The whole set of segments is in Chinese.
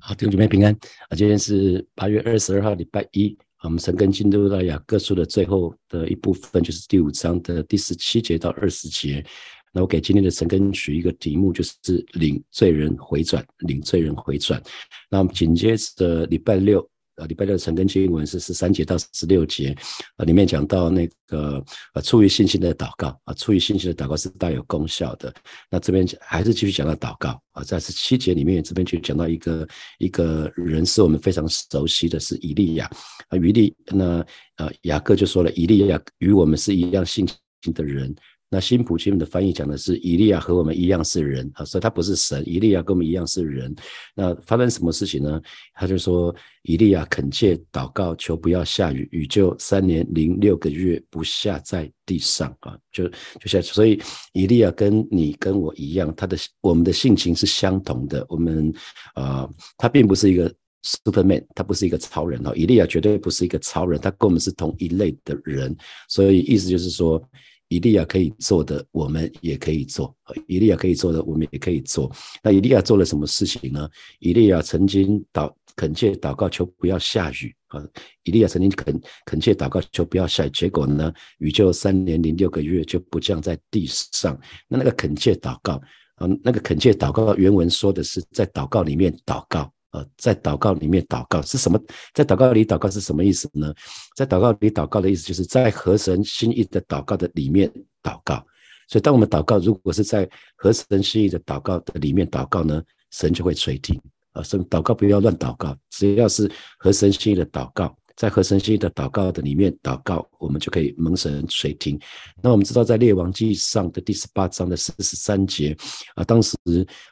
好，弟兄姐妹平安啊！今天是八月二十二号，礼拜一。我们神根进入到雅各书的最后的一部分，就是第五章的第十七节到二十节。那我给今天的神根取一个题目，就是领罪人回转，领罪人回转。那我们紧接着礼拜六。呃，礼拜六晨更经文是十三节到十六节，啊，里面讲到那个呃，出于信心的祷告啊，出于信心的祷告是大有功效的。那这边还是继续讲到祷告啊，在十七节里面，这边就讲到一个一个人是我们非常熟悉的是以利亚啊，以利那呃雅各就说了，以利亚与我们是一样信心的人。那新普金的翻译讲的是以利亚和我们一样是人啊，所以他不是神，以利亚跟我们一样是人。那发生什么事情呢？他就说以利亚恳切祷告，求不要下雨，雨就三年零六个月不下在地上啊，就就下。所以以利亚跟你跟我一样，他的我们的性情是相同的。我们啊，他并不是一个 superman，他不是一个超人哦。以利亚绝对不是一个超人，他跟我们是同一类的人。所以意思就是说。以利亚可以做的，我们也可以做；以利亚可以做的，我们也可以做。那以利亚做了什么事情呢？以利亚曾经祷恳切祷告，求不要下雨啊！以利亚曾经恳恳切祷告，求不要下雨，结果呢，雨就三年零六个月就不降在地上。那那个恳切祷告啊，那个恳切祷告原文说的是在祷告里面祷告。呃，在祷告里面祷告是什么？在祷告里祷告是什么意思呢？在祷告里祷告的意思，就是在合神心意的祷告的里面祷告。所以，当我们祷告，如果是在合神心意的祷告的里面祷告呢，神就会垂听。啊，所以祷告不要乱祷告，只要是合神心意的祷告。在和神心的祷告的里面祷告，我们就可以蒙神垂听。那我们知道，在列王记上的第十八章的四十三节啊，当时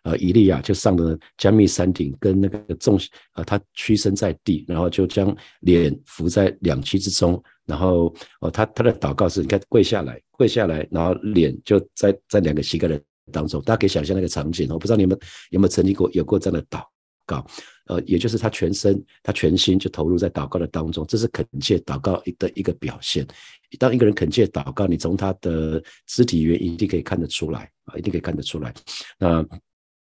呃以利亚就上了加密山顶，跟那个众啊，他屈身在地，然后就将脸伏在两膝之中，然后哦，他他的祷告是，你看跪下来，跪下来，然后脸就在在两个膝盖的当中，大家可以想象那个场景。我不知道你们有没有曾经过有过这样的祷。告，呃，也就是他全身、他全心就投入在祷告的当中，这是恳切祷告的一个表现。当一个人恳切祷告，你从他的肢体语言一定可以看得出来啊，一定可以看得出来。那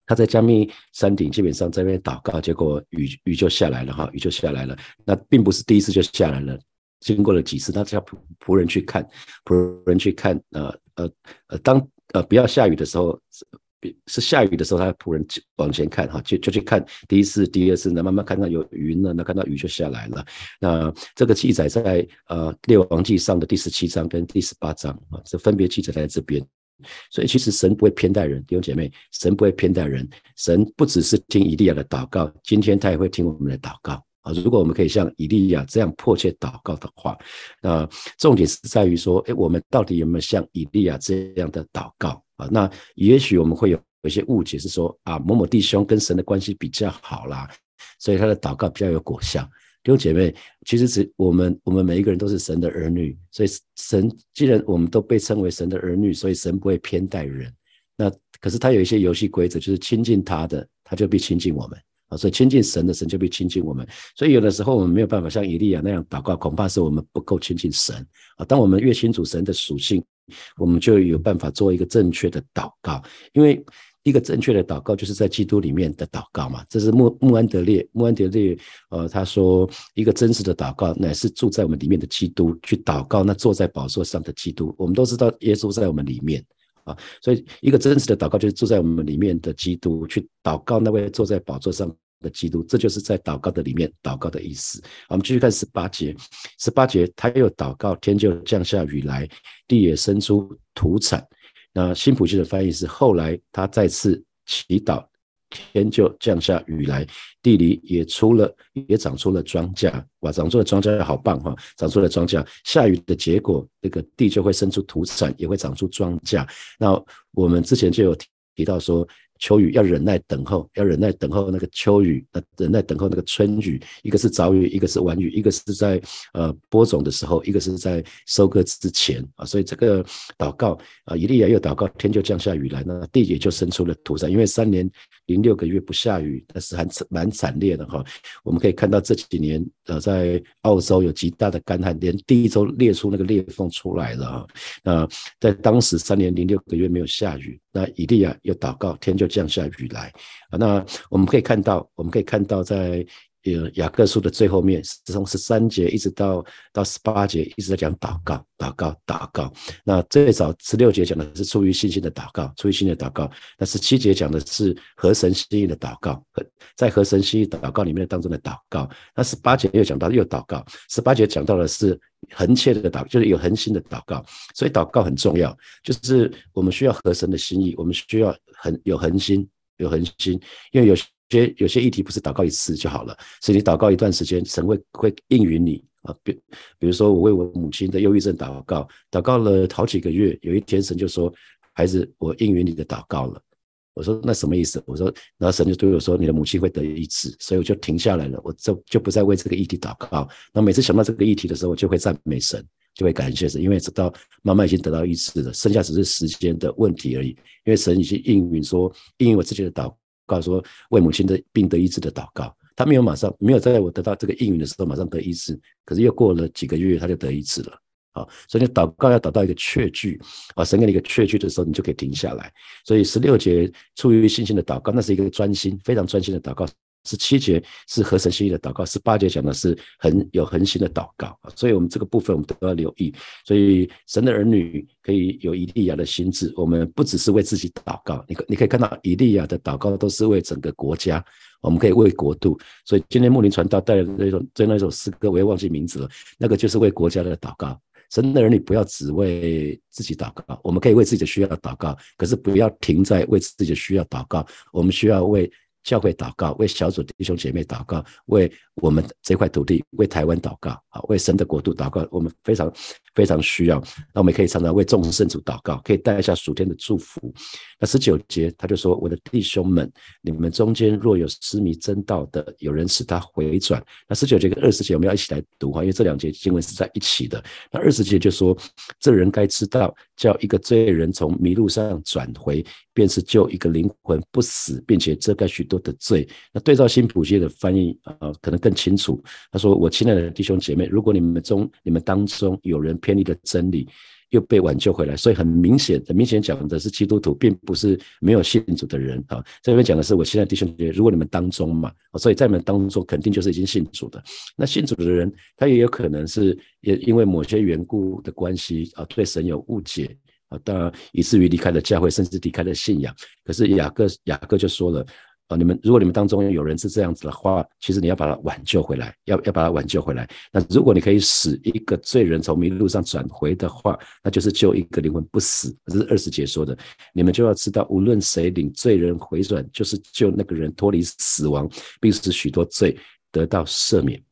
他在加密山顶基本上在那边祷告，结果雨雨就下来了哈，雨就下来了。那并不是第一次就下来了，经过了几次，他叫仆仆人去看，仆人去看，呃呃呃，当呃不要下雨的时候。是下雨的时候，他仆人往前看，哈，就就去看第一次、第二次，那慢慢看到有云了，那看到雨就下来了。那这个记载在呃列王记上的第十七章跟第十八章啊，这分别记载在这边。所以其实神不会偏待人，弟兄姐妹，神不会偏待人，神不只是听以利亚的祷告，今天他也会听我们的祷告啊。如果我们可以像以利亚这样迫切祷告的话，那重点是在于说，哎，我们到底有没有像以利亚这样的祷告？啊，那也许我们会有有些误解，是说啊，某某弟兄跟神的关系比较好啦，所以他的祷告比较有果效。弟兄姐妹，其实是我们我们每一个人都是神的儿女，所以神既然我们都被称为神的儿女，所以神不会偏待人。那可是他有一些游戏规则，就是亲近他的，他就必亲近我们啊，所以亲近神的神就必亲近我们。所以有的时候我们没有办法像以利亚那样祷告，恐怕是我们不够亲近神啊。当我们越清楚神的属性。我们就有办法做一个正确的祷告，因为一个正确的祷告就是在基督里面的祷告嘛。这是穆穆安德烈，穆安德烈，呃，他说一个真实的祷告乃是住在我们里面的基督去祷告，那坐在宝座上的基督。我们都知道耶稣在我们里面啊，所以一个真实的祷告就是住在我们里面的基督去祷告那位坐在宝座上。的基督，这就是在祷告的里面祷告的意思。我们继续看十八节，十八节他又祷告，天就降下雨来，地也生出土产。那新普金的翻译是：后来他再次祈祷，天就降下雨来，地里也出了，也长出了庄稼。哇，长出了庄稼好棒哈！长出了庄稼，下雨的结果，那个地就会生出土产，也会长出庄稼。那我们之前就有提到说。秋雨要忍耐等候，要忍耐等候那个秋雨，呃，忍耐等候那个春雨。一个是早雨，一个是晚雨，一个是在呃播种的时候，一个是在收割之前啊。所以这个祷告啊，以利亚又祷告，天就降下雨来，那地也就生出了土产。因为三年零六个月不下雨，那是还蛮惨烈的哈。我们可以看到这几年呃，在澳洲有极大的干旱，连地都裂出那个裂缝出来了啊。那在当时三年零六个月没有下雨。那以利亚又祷告，天就降下雨来啊。那我们可以看到，我们可以看到在。呃，雅各书的最后面，从十三节一直到到十八节，一直在讲祷告，祷告，祷告。那最早十六节讲的是出于信心的祷告，出于心的祷告。那十七节讲的是合神心意的祷告，在合神心意祷告里面当中的祷告。那十八节又讲到又祷告，十八节讲到的是恒切的祷，就是有恒心的祷告。所以祷告很重要，就是我们需要合神的心意，我们需要很有恒心，有恒心，因为有。些有些议题不是祷告一次就好了，是你祷告一段时间，神会会应允你啊。比比如说，我为我母亲的忧郁症祷告，祷告了好几个月，有一天神就说：“孩子，我应允你的祷告了。”我说：“那什么意思？”我说：“然后神就对我说：‘你的母亲会得医治。’所以我就停下来了，我就就不再为这个议题祷告。那每次想到这个议题的时候，我就会赞美神，就会感谢神，因为知道妈妈已经得到医治了，剩下只是时间的问题而已。因为神已经应允说，应允我自己的祷。”告诉说为母亲的病得医治的祷告，他没有马上没有在我得到这个应允的时候马上得医治，可是又过了几个月他就得医治了。啊，所以祷告要祷到一个确据啊，神给你一个确据的时候，你就可以停下来。所以十六节出于信心的祷告，那是一个专心非常专心的祷告。十七节是合神心意的祷告，十八节讲的是很有恒心的祷告啊，所以我们这个部分我们都要留意。所以神的儿女可以有以利亚的心智，我们不只是为自己祷告，你可你可以看到以利亚的祷告都是为整个国家，我们可以为国度。所以今天牧林传道带的那种在那首诗歌，我也忘记名字了，那个就是为国家的祷告。神的儿女不要只为自己祷告，我们可以为自己的需要祷告，可是不要停在为自己的需要祷告，我们需要为。教会祷告，为小组弟兄姐妹祷告，为我们这块土地，为台湾祷告，啊，为神的国度祷告，我们非常非常需要。那我们可以常常为众圣主祷告，可以带一下属天的祝福。那十九节他就说：“我的弟兄们，你们中间若有失迷真道的，有人使他回转。”那十九节跟二十节我们要一起来读哈，因为这两节经文是在一起的。那二十节就说：“这人该知道，叫一个罪人从迷路上转回，便是救一个灵魂不死，并且遮盖许多的罪。”那对照新普界的翻译啊，可能更清楚。他说：“我亲爱的弟兄姐妹，如果你们中你们当中有人偏离了真理。”又被挽救回来，所以很明显，很明显讲的是基督徒，并不是没有信主的人啊。这边讲的是我亲爱的弟兄姐妹，如果你们当中嘛，所以在你们当中肯定就是已经信主的。那信主的人，他也有可能是也因为某些缘故的关系啊，对神有误解啊，当然以至于离开了教会，甚至离开了信仰。可是雅各雅各就说了。啊，你们如果你们当中有人是这样子的话，其实你要把他挽救回来，要要把他挽救回来。那如果你可以使一个罪人从迷路上转回的话，那就是救一个灵魂不死。这是二十节说的。你们就要知道，无论谁领罪人回转，就是救那个人脱离死亡，并使许多罪得到赦免。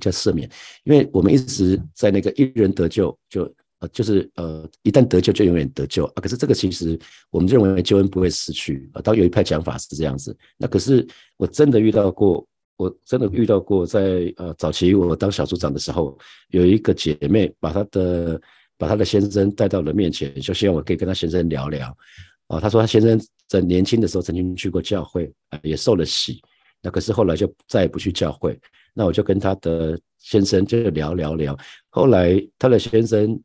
叫赦免，因为我们一直在那个一人得救就。就是呃，一旦得救就永远得救啊。可是这个其实我们认为救恩不会失去啊。当有一派讲法是这样子，那可是我真的遇到过，我真的遇到过，在呃早期我当小组长的时候，有一个姐妹把她的把她的先生带到了面前，就希望我可以跟她先生聊聊啊。她说她先生在年轻的时候曾经去过教会啊，也受了洗，那可是后来就再也不去教会。那我就跟她的先生就聊聊聊，后来她的先生。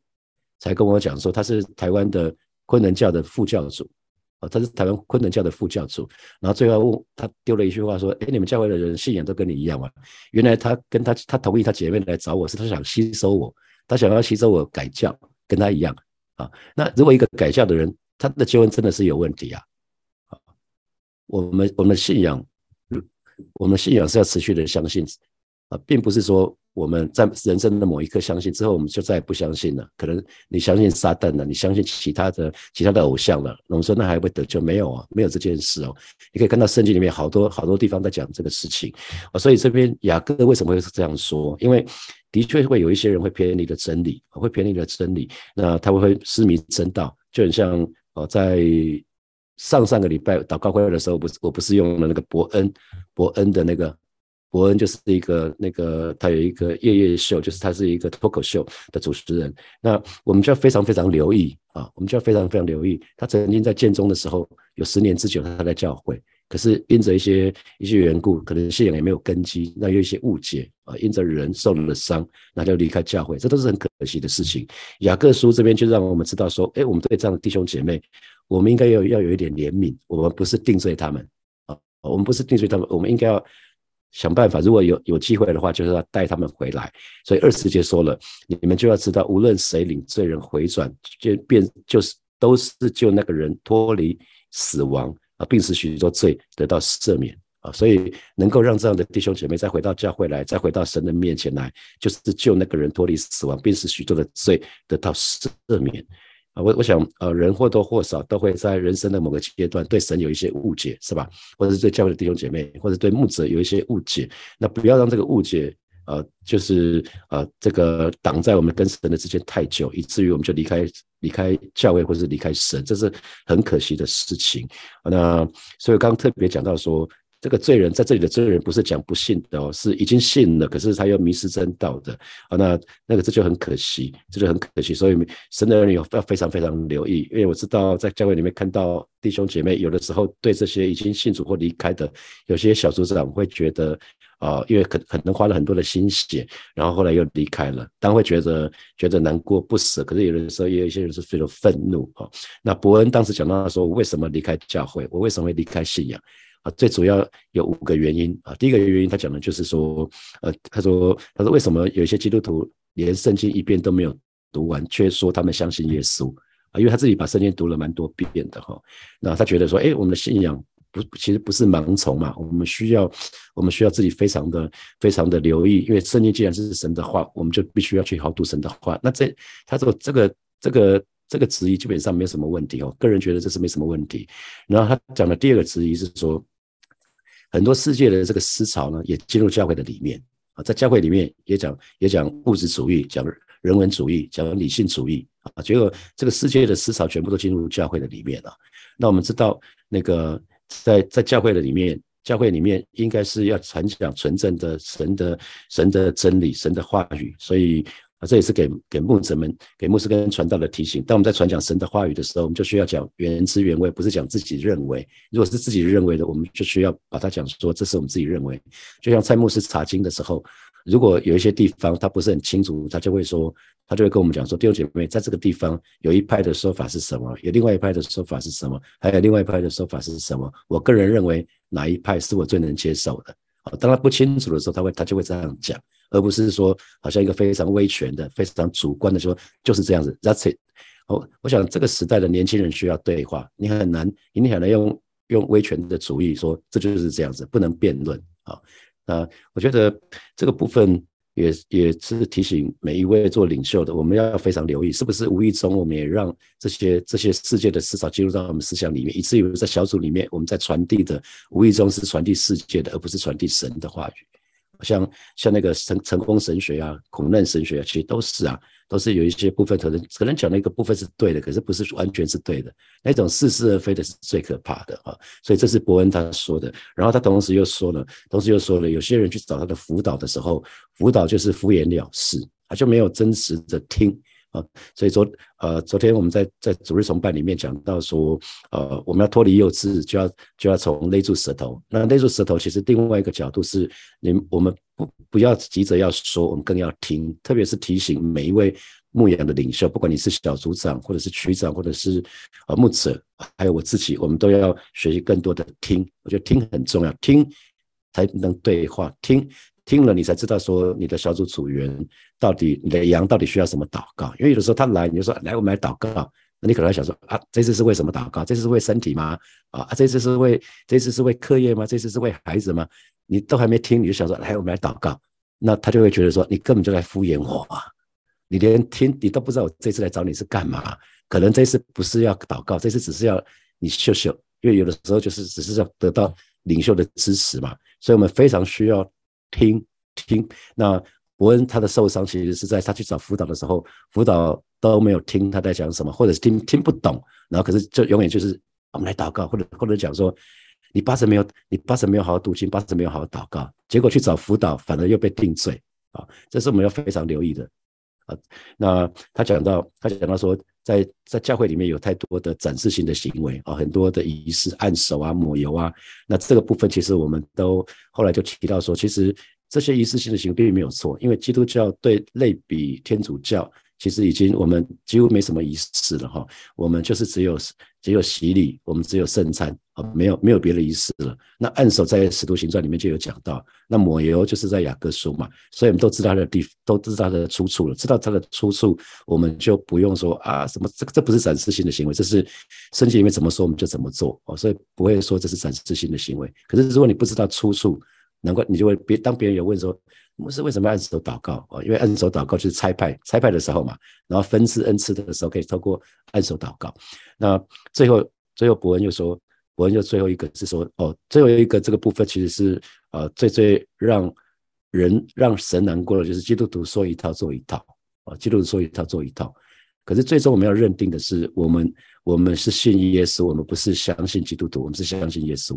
才跟我讲说他是台湾的昆仑教的副教主，啊，他是台湾昆仑教的副教主。然后最后他丢了一句话说：“哎，你们教会的人信仰都跟你一样吗？”原来他跟他他同意他姐妹来找我是他想吸收我，他想要吸收我改教，跟他一样啊。那如果一个改教的人，他的结婚真的是有问题啊！啊，我们我们信仰，我们信仰是要持续的相信啊，并不是说。我们在人生的某一刻相信之后，我们就再也不相信了。可能你相信撒旦了，你相信其他的其他的偶像了。我们说那还会得救？没有啊，没有这件事哦。你可以看到圣经里面好多好多地方在讲这个事情啊。所以这边雅各为什么会是这样说？因为的确会有一些人会偏离了真理，会偏离了真理。那他会会失迷真道，就很像哦，在上上个礼拜祷告会的时候，不是我不是用了那个伯恩伯恩的那个。伯恩就是一个那个，他有一个夜夜秀，就是他是一个脱口秀的主持人。那我们就要非常非常留意啊，我们就要非常非常留意。他曾经在建中的时候有十年之久，他在教会，可是因着一些一些缘故，可能信仰也没有根基，那有一些误解啊，因着人受了伤，那就离开教会，这都是很可惜的事情。雅各书这边就让我们知道说，哎，我们对这样的弟兄姐妹，我们应该要要有一点怜悯，我们不是定罪他们啊，我们不是定罪他们，我们应该要想办法，如果有有机会的话，就是要带他们回来。所以二十节说了，你们就要知道，无论谁领罪人回转，就变就是都是救那个人脱离死亡啊，并使许多罪得到赦免。啊，所以能够让这样的弟兄姐妹再回到教会来，再回到神的面前来，就是救那个人脱离死亡，并使许多的罪得到赦免。我我想，呃，人或多或少都会在人生的某个阶段对神有一些误解，是吧？或者是对教会的弟兄姐妹，或者对牧者有一些误解。那不要让这个误解，呃，就是呃，这个挡在我们跟神的之间太久，以至于我们就离开离开教会，或是离开神，这是很可惜的事情。那所以刚刚特别讲到说。这个罪人在这里的罪人不是讲不信的哦，是已经信了，可是他又迷失真道的啊。那那个这就很可惜，这就很可惜。所以神的儿女要非常非常留意，因为我知道在教会里面看到弟兄姐妹有的时候对这些已经信主或离开的有些小组长会觉得啊，因为可可能花了很多的心血，然后后来又离开了，当会觉得觉得难过不舍。可是有的时候也有一些人是非常愤怒啊。那伯恩当时讲到说，我为什么离开教会？我为什么会离开信仰？最主要有五个原因啊。第一个原因，他讲的就是说，呃，他说，他说为什么有一些基督徒连圣经一遍都没有读完，却说他们相信耶稣啊？因为他自己把圣经读了蛮多遍的哈。那他觉得说，哎，我们的信仰不，其实不是盲从嘛。我们需要，我们需要自己非常的、非常的留意，因为圣经既然是神的话，我们就必须要去好读神的话。那这，他说这个、这个、这个质疑基本上没有什么问题哦。个人觉得这是没什么问题。然后他讲的第二个质疑是说。很多世界的这个思潮呢，也进入教会的里面啊，在教会里面也讲也讲物质主义，讲人文主义，讲理性主义啊，结果这个世界的思潮全部都进入教会的里面了。那我们知道，那个在在教会的里面，教会里面应该是要传讲纯正的神的神的真理，神的话语，所以。啊，这也是给给牧者们、给牧师跟传道的提醒。当我们在传讲神的话语的时候，我们就需要讲原汁原味，不是讲自己认为。如果是自己认为的，我们就需要把它讲说，这是我们自己认为。就像蔡牧师查经的时候，如果有一些地方他不是很清楚，他就会说，他就会跟我们讲说，弟兄姐妹，在这个地方有一派的说法是什么，有另外一派的说法是什么，还有另外一派的说法是什么？我个人认为哪一派是我最能接受的？啊，当他不清楚的时候，他会他就会这样讲。而不是说好像一个非常威权的、非常主观的说就是这样子。That's it。我我想这个时代的年轻人需要对话，你很难，你很难用用威权的主义说这就是这样子，不能辩论啊。那我觉得这个部分也也是提醒每一位做领袖的，我们要非常留意，是不是无意中我们也让这些这些世界的思潮进入到我们思想里面，以至于在小组里面我们在传递的无意中是传递世界的，而不是传递神的话语。像像那个成成功神学啊，苦难神学啊，其实都是啊，都是有一些部分可能可能讲的一个部分是对的，可是不是完全是对的。那种似是而非的是最可怕的啊！所以这是伯恩他说的。然后他同时又说了，同时又说了，有些人去找他的辅导的时候，辅导就是敷衍了事，他就没有真实的听。啊，所以昨呃昨天我们在在主日崇拜里面讲到说，呃我们要脱离幼稚，就要就要从勒住舌头。那勒住舌头，其实另外一个角度是，你我们不不要急着要说，我们更要听。特别是提醒每一位牧养的领袖，不管你是小组长，或者是区长，或者是呃牧者，还有我自己，我们都要学习更多的听。我觉得听很重要，听才能对话，听。听了你才知道说你的小组组员到底你的羊到底需要什么祷告，因为有的时候他来你就说来我们来祷告，那你可能想说啊这次是为什么祷告？这次是为身体吗？啊这次是为这次是为课业吗？这次是为孩子吗？你都还没听你就想说来我们来祷告，那他就会觉得说你根本就在敷衍我啊！你连听你都不知道我这次来找你是干嘛？可能这次不是要祷告，这次只是要你秀秀，因为有的时候就是只是要得到领袖的支持嘛，所以我们非常需要。听听，那伯恩他的受伤其实是在他去找辅导的时候，辅导都没有听他在讲什么，或者是听听不懂，然后可是就永远就是我们来祷告，或者或者讲说你八成没有你八成没有好好读经，八成没有好好祷告，结果去找辅导反而又被定罪。啊，这是我们要非常留意的。啊。那他讲到他讲到说。在在教会里面有太多的展示性的行为啊，很多的仪式，按手啊，抹油啊，那这个部分其实我们都后来就提到说，其实这些仪式性的行为并没有错，因为基督教对类比天主教其实已经我们几乎没什么仪式了哈，我们就是只有只有洗礼，我们只有圣餐啊，没有没有别的仪式了。那按手在使徒行传里面就有讲到，那抹油就是在雅各书嘛，所以我们都知道它的地，都知道它的出处了，知道它的出处，我们就不用说啊什么这这不是展示性的行为，这是圣经里面怎么说我们就怎么做哦，所以不会说这是展示性的行为。可是如果你不知道出处，难怪你就会别当别人有问说。牧师为什么按手祷告啊？因为按手祷告就是拆派，拆派的时候嘛，然后分赐恩赐的时候可以透过按手祷告。那最后，最后伯恩又说，伯恩又最后一个是说，哦，最后一个这个部分其实是呃最最让人让神难过的，就是基督徒说一套做一套啊，基督徒说一套做一套。可是最终我们要认定的是，我们我们是信耶稣，我们不是相信基督徒，我们是相信耶稣。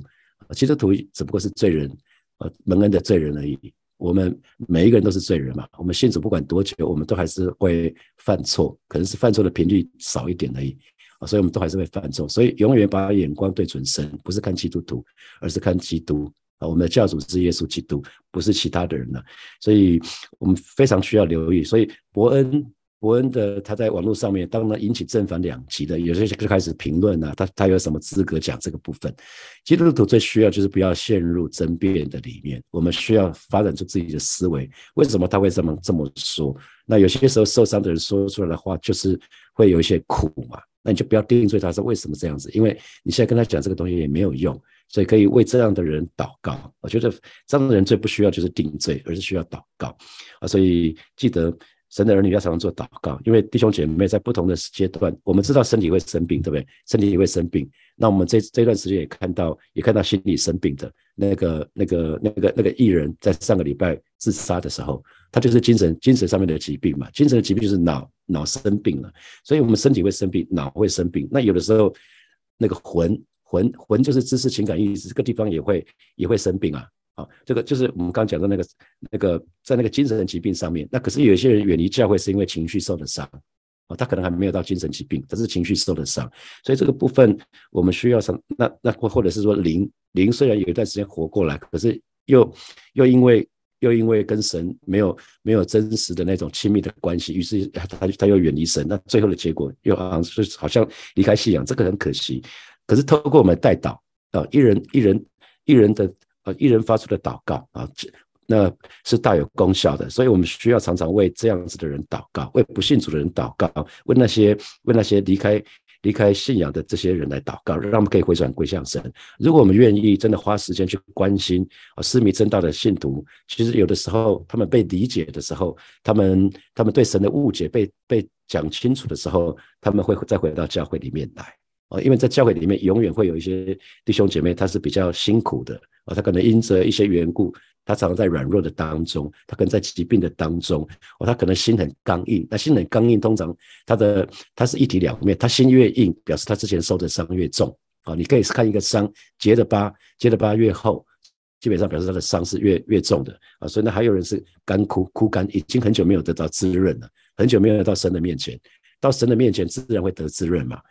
基督徒只不过是罪人，呃，蒙恩的罪人而已。我们每一个人都是罪人嘛，我们信主不管多久，我们都还是会犯错，可能是犯错的频率少一点而已啊，所以我们都还是会犯错，所以永远把眼光对准神，不是看基督徒，而是看基督啊，我们的教主是耶稣基督，不是其他的人了，所以我们非常需要留意，所以伯恩。伯恩的他在网络上面，当然引起正反两极的，有些就开始评论啊，他他有什么资格讲这个部分？基督徒最需要就是不要陷入争辩的里面，我们需要发展出自己的思维。为什么他会这么这么说？那有些时候受伤的人说出来的话，就是会有一些苦嘛，那你就不要定罪他说为什么这样子，因为你现在跟他讲这个东西也没有用，所以可以为这样的人祷告。我觉得这样的人最不需要就是定罪，而是需要祷告啊，所以记得。神的儿女要常常做祷告，因为弟兄姐妹在不同的阶段，我们知道身体会生病，对不对？身体也会生病。那我们这这段时间也看到，也看到心理生病的那个、那个、那个、那个艺人，在上个礼拜自杀的时候，他就是精神、精神上面的疾病嘛。精神的疾病就是脑脑生病了，所以我们身体会生病，脑会生病。那有的时候，那个魂魂魂就是知识、情感、意识这个地方也会也会生病啊。啊，这个就是我们刚讲的那个那个在那个精神疾病上面，那可是有些人远离教会是因为情绪受的伤，啊，他可能还没有到精神疾病，他是情绪受的伤，所以这个部分我们需要什那那或或者是说灵灵虽然有一段时间活过来，可是又又因为又因为跟神没有没有真实的那种亲密的关系，于是他他又远离神，那最后的结果又好像是好像离开信仰，这个很可惜。可是透过我们带祷啊，一人一人一人的。啊，一人发出的祷告啊，那是大有功效的。所以，我们需要常常为这样子的人祷告，为不信主的人祷告，为那些为那些离开离开信仰的这些人来祷告，让他们可以回转归向神。如果我们愿意真的花时间去关心啊，失迷真道的信徒，其实有的时候他们被理解的时候，他们他们对神的误解被被讲清楚的时候，他们会再回到教会里面来啊，因为在教会里面永远会有一些弟兄姐妹，他是比较辛苦的。啊，他可能因着一些缘故，他常常在软弱的当中，他可能在疾病的当中，哦，他可能心很刚硬。那心很刚硬，通常他的他是一体两面，他心越硬，表示他之前受的伤越重。啊，你可以看一个伤结的疤，结的疤越厚，基本上表示他的伤是越越重的。啊，所以呢，还有人是干枯枯干，已经很久没有得到滋润了，很久没有到神的面前，到神的面前自然会得滋润嘛。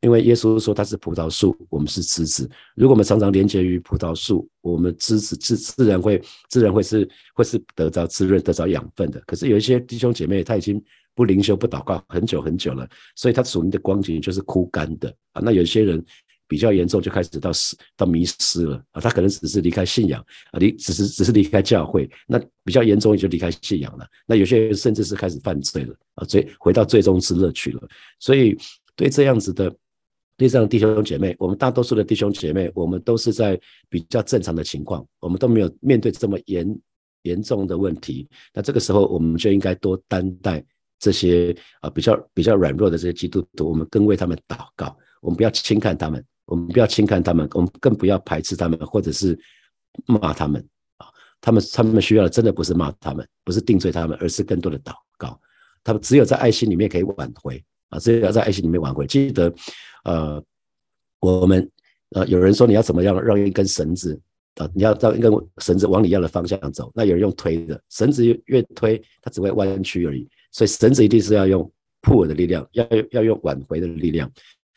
因为耶稣说他是葡萄树，我们是枝子。如果我们常常连接于葡萄树，我们枝子自自然会自然会是会是得到滋润、得到养分的。可是有一些弟兄姐妹他已经不灵修、不祷告很久很久了，所以他属灵的光景就是枯干的啊。那有些人比较严重，就开始到失到迷失了啊。他可能只是离开信仰啊，离只是只是离开教会。那比较严重也就离开信仰了。那有些人甚至是开始犯罪了啊，最回到最终之乐去了。所以。对这样子的，对这样弟兄姐妹，我们大多数的弟兄姐妹，我们都是在比较正常的情况，我们都没有面对这么严严重的问题。那这个时候，我们就应该多担待这些啊比较比较软弱的这些基督徒，我们更为他们祷告。我们不要轻看他们，我们不要轻看他们，我们更不要排斥他们，或者是骂他们啊。他们他们需要的真的不是骂他们，不是定罪他们，而是更多的祷告。他们只有在爱心里面可以挽回。啊，这要在爱心里面挽回。记得，呃，我们呃，有人说你要怎么样让一根绳子啊，你要让一根绳子往你要的方向走。那有人用推的，绳子越越推，它只会弯曲而已。所以绳子一定是要用 pull 的力量，要要用挽回的力量，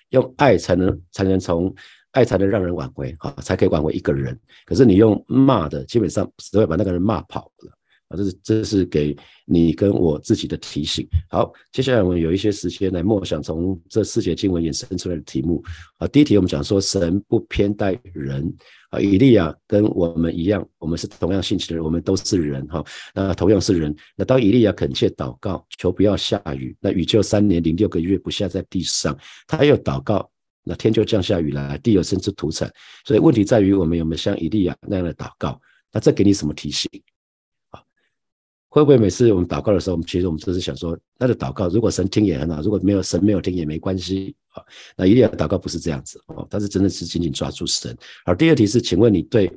用爱才能才能从爱才能让人挽回啊，才可以挽回一个人。可是你用骂的，基本上只会把那个人骂跑了啊，这是这是给你跟我自己的提醒。好，接下来我们有一些时间来默想从这四节经文衍生出来的题目。啊，第一题我们讲说神不偏待人。啊，以利亚跟我们一样，我们是同样性情的人，我们都是人哈。那同样是人，那当以利亚恳切祷告，求不要下雨，那雨就三年零六个月不下在地上。他又祷告，那天就降下雨来，地有生出土产。所以问题在于我们有没有像以利亚那样的祷告？那这给你什么提醒？会不会每次我们祷告的时候，我们其实我们都是想说，那个祷告如果神听也很好，如果没有神没有听也没关系啊。那一定要祷告不是这样子哦，他是真的是紧紧抓住神。而，第二题是，请问你对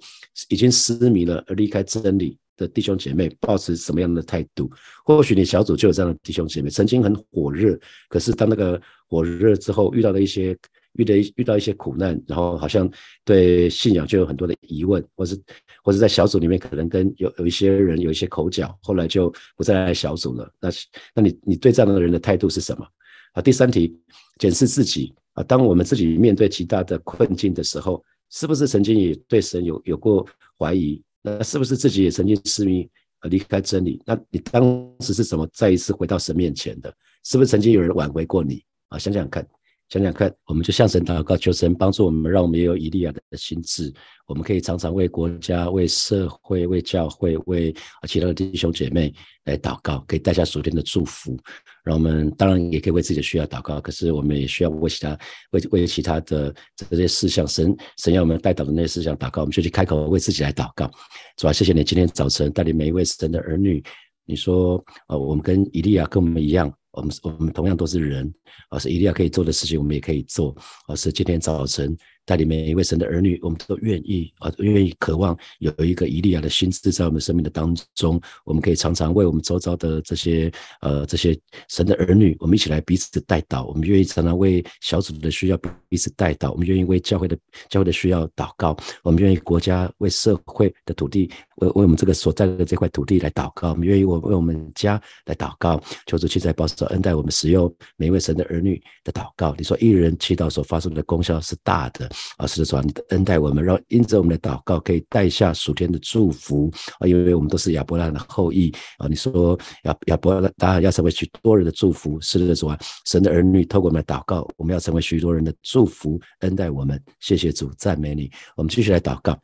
已经失迷了而离开真理的弟兄姐妹，抱持什么样的态度？或许你小组就有这样的弟兄姐妹，曾经很火热，可是当那个火热之后，遇到了一些。遇到遇到一些苦难，然后好像对信仰就有很多的疑问，或是或者在小组里面可能跟有有一些人有一些口角，后来就不再来小组了。那那你你对这样的人的态度是什么？啊，第三题，检视自己啊，当我们自己面对极大的困境的时候，是不是曾经也对神有有过怀疑？那是不是自己也曾经失迷啊离开真理？那你当时是怎么再一次回到神面前的？是不是曾经有人挽回过你啊？想想看。想想看，我们就向神祷告，求神帮助我们，让我们也有以利亚的心智。我们可以常常为国家、为社会、为教会、为其他的弟兄姐妹来祷告，可以带下属天的祝福。让我们当然也可以为自己的需要祷告，可是我们也需要为其他、为为其他的这些事项，神神要我们带导的那些事项祷告。我们就去开口为自己来祷告，主啊，谢谢你今天早晨带领每一位神的儿女。你说，呃，我们跟以利亚跟我们一样。我们我们同样都是人，而是一定要可以做的事情，我们也可以做，而是今天早晨。带领每一位神的儿女，我们都愿意啊，愿意渴望有一个以利亚的心智在我们生命的当中。我们可以常常为我们周遭的这些呃这些神的儿女，我们一起来彼此的带祷。我们愿意常常为小组的需要彼此带祷。我们愿意为教会的教会的需要祷告。我们愿意国家为社会的土地为为我们这个所在的这块土地来祷告。我们愿意我为我们家来祷告。求主去在保守恩待我们使用每一位神的儿女的祷告。你说一人祈祷所发生的功效是大的。啊，是的，主啊，你的恩待我们，让因着我们的祷告，可以带下属天的祝福啊，因为我们都是亚伯拉罕的后裔啊。你说亚亚伯拉罕要成为许多人的祝福，是的，主啊，神的儿女透过我们的祷告，我们要成为许多人的祝福，恩待我们。谢谢主，赞美你。我们继续来祷告。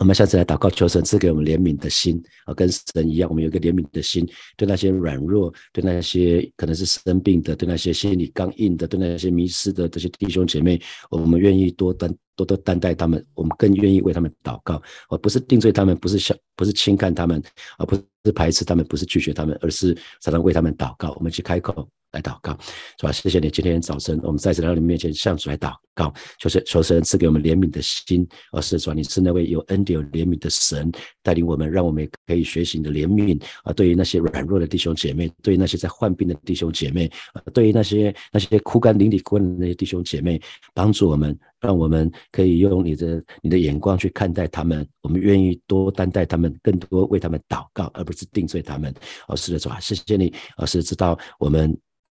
我们下次来祷告，求神赐给我们怜悯的心啊，跟神一样，我们有一个怜悯的心，对那些软弱，对那些可能是生病的，对那些心里刚硬的，对那些迷失的这些弟兄姐妹，我们愿意多担多多担待他们，我们更愿意为他们祷告，而不是定罪他们，不是小，不是轻看他们，而不是排斥他们，不是拒绝他们，而是常常为他们祷告。我们去开口。来祷告，是吧？谢谢你，今天早晨我们再次来到你面前，向主来祷告，求神求神赐给我们怜悯的心，而是主，你是那位有恩典、有怜悯的神，带领我们，让我们可以学习你的怜悯啊！对于那些软弱的弟兄姐妹，对于那些在患病的弟兄姐妹，啊对于那些那些枯干淋漓、枯干的那些弟兄姐妹，帮助我们，让我们可以用你的你的眼光去看待他们，我们愿意多担待他们，更多为他们祷告，而不是定罪他们。哦，是的，主啊，谢谢你，而是知道我们。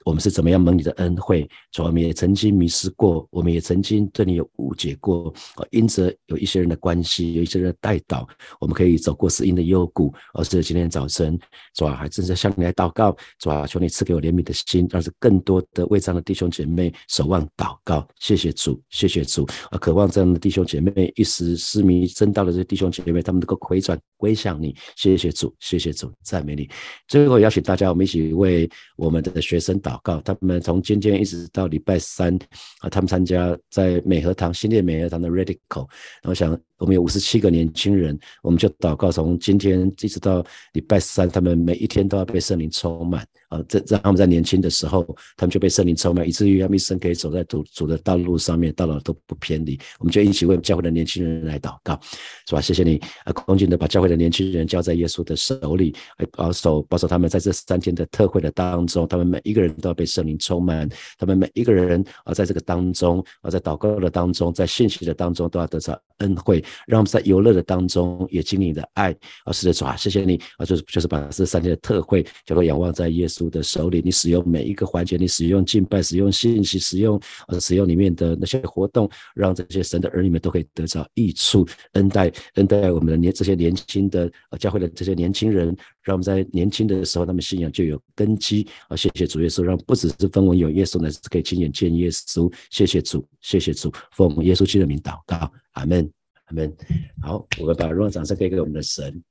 我们是怎么样蒙你的恩惠？主，我们也曾经迷失过，我们也曾经对你有误解过。啊，因着有一些人的关系，有一些人的带导，我们可以走过死荫的幽谷。而是今天早晨，主啊，还正在向你来祷告。主啊，求你赐给我怜悯的心，让是更多的为这样的弟兄姐妹守望祷告。谢谢主，谢谢主。啊，渴望这样的弟兄姐妹一时失迷真道的这些弟兄姐妹，他们能够回转归向你。谢谢主，谢谢主，赞美你。最后邀请大家，我们一起为我们的学生祷。告，他们从今天一直到礼拜三啊，他们参加在美和堂新店美和堂的 Radical，然后想。我们有五十七个年轻人，我们就祷告，从今天一直到礼拜三，他们每一天都要被圣灵充满啊！这让他们在年轻的时候，他们就被圣灵充满，以至于他们一生可以走在主主的道路上面，到老都不偏离。我们就一起为教会的年轻人来祷告，是吧？谢谢你啊，恭敬的把教会的年轻人交在耶稣的手里，保守保守他们在这三天的特会的当中，他们每一个人都要被圣灵充满，他们每一个人啊，在这个当中啊，在祷告的当中，在信息的当中，都要得到恩惠。让我们在游乐的当中也经历你的爱啊！是的，主啊，谢谢你啊！就是就是把这三天的特会叫做仰望在耶稣的手里，你使用每一个环节，你使用敬拜，使用信息，使用呃使用里面的那些活动，让这些神的儿女们都可以得到益处，恩待恩待我们的年这些年轻的教会的这些年轻人，让我们在年轻的时候，他们信仰就有根基啊！谢谢主耶稣，让不只是分文有耶稣，乃是可以亲眼见耶稣。谢谢主，谢谢主，奉耶稣基督的名祷告，阿门。阿门。好，我们把荣耀掌声给给我们的神。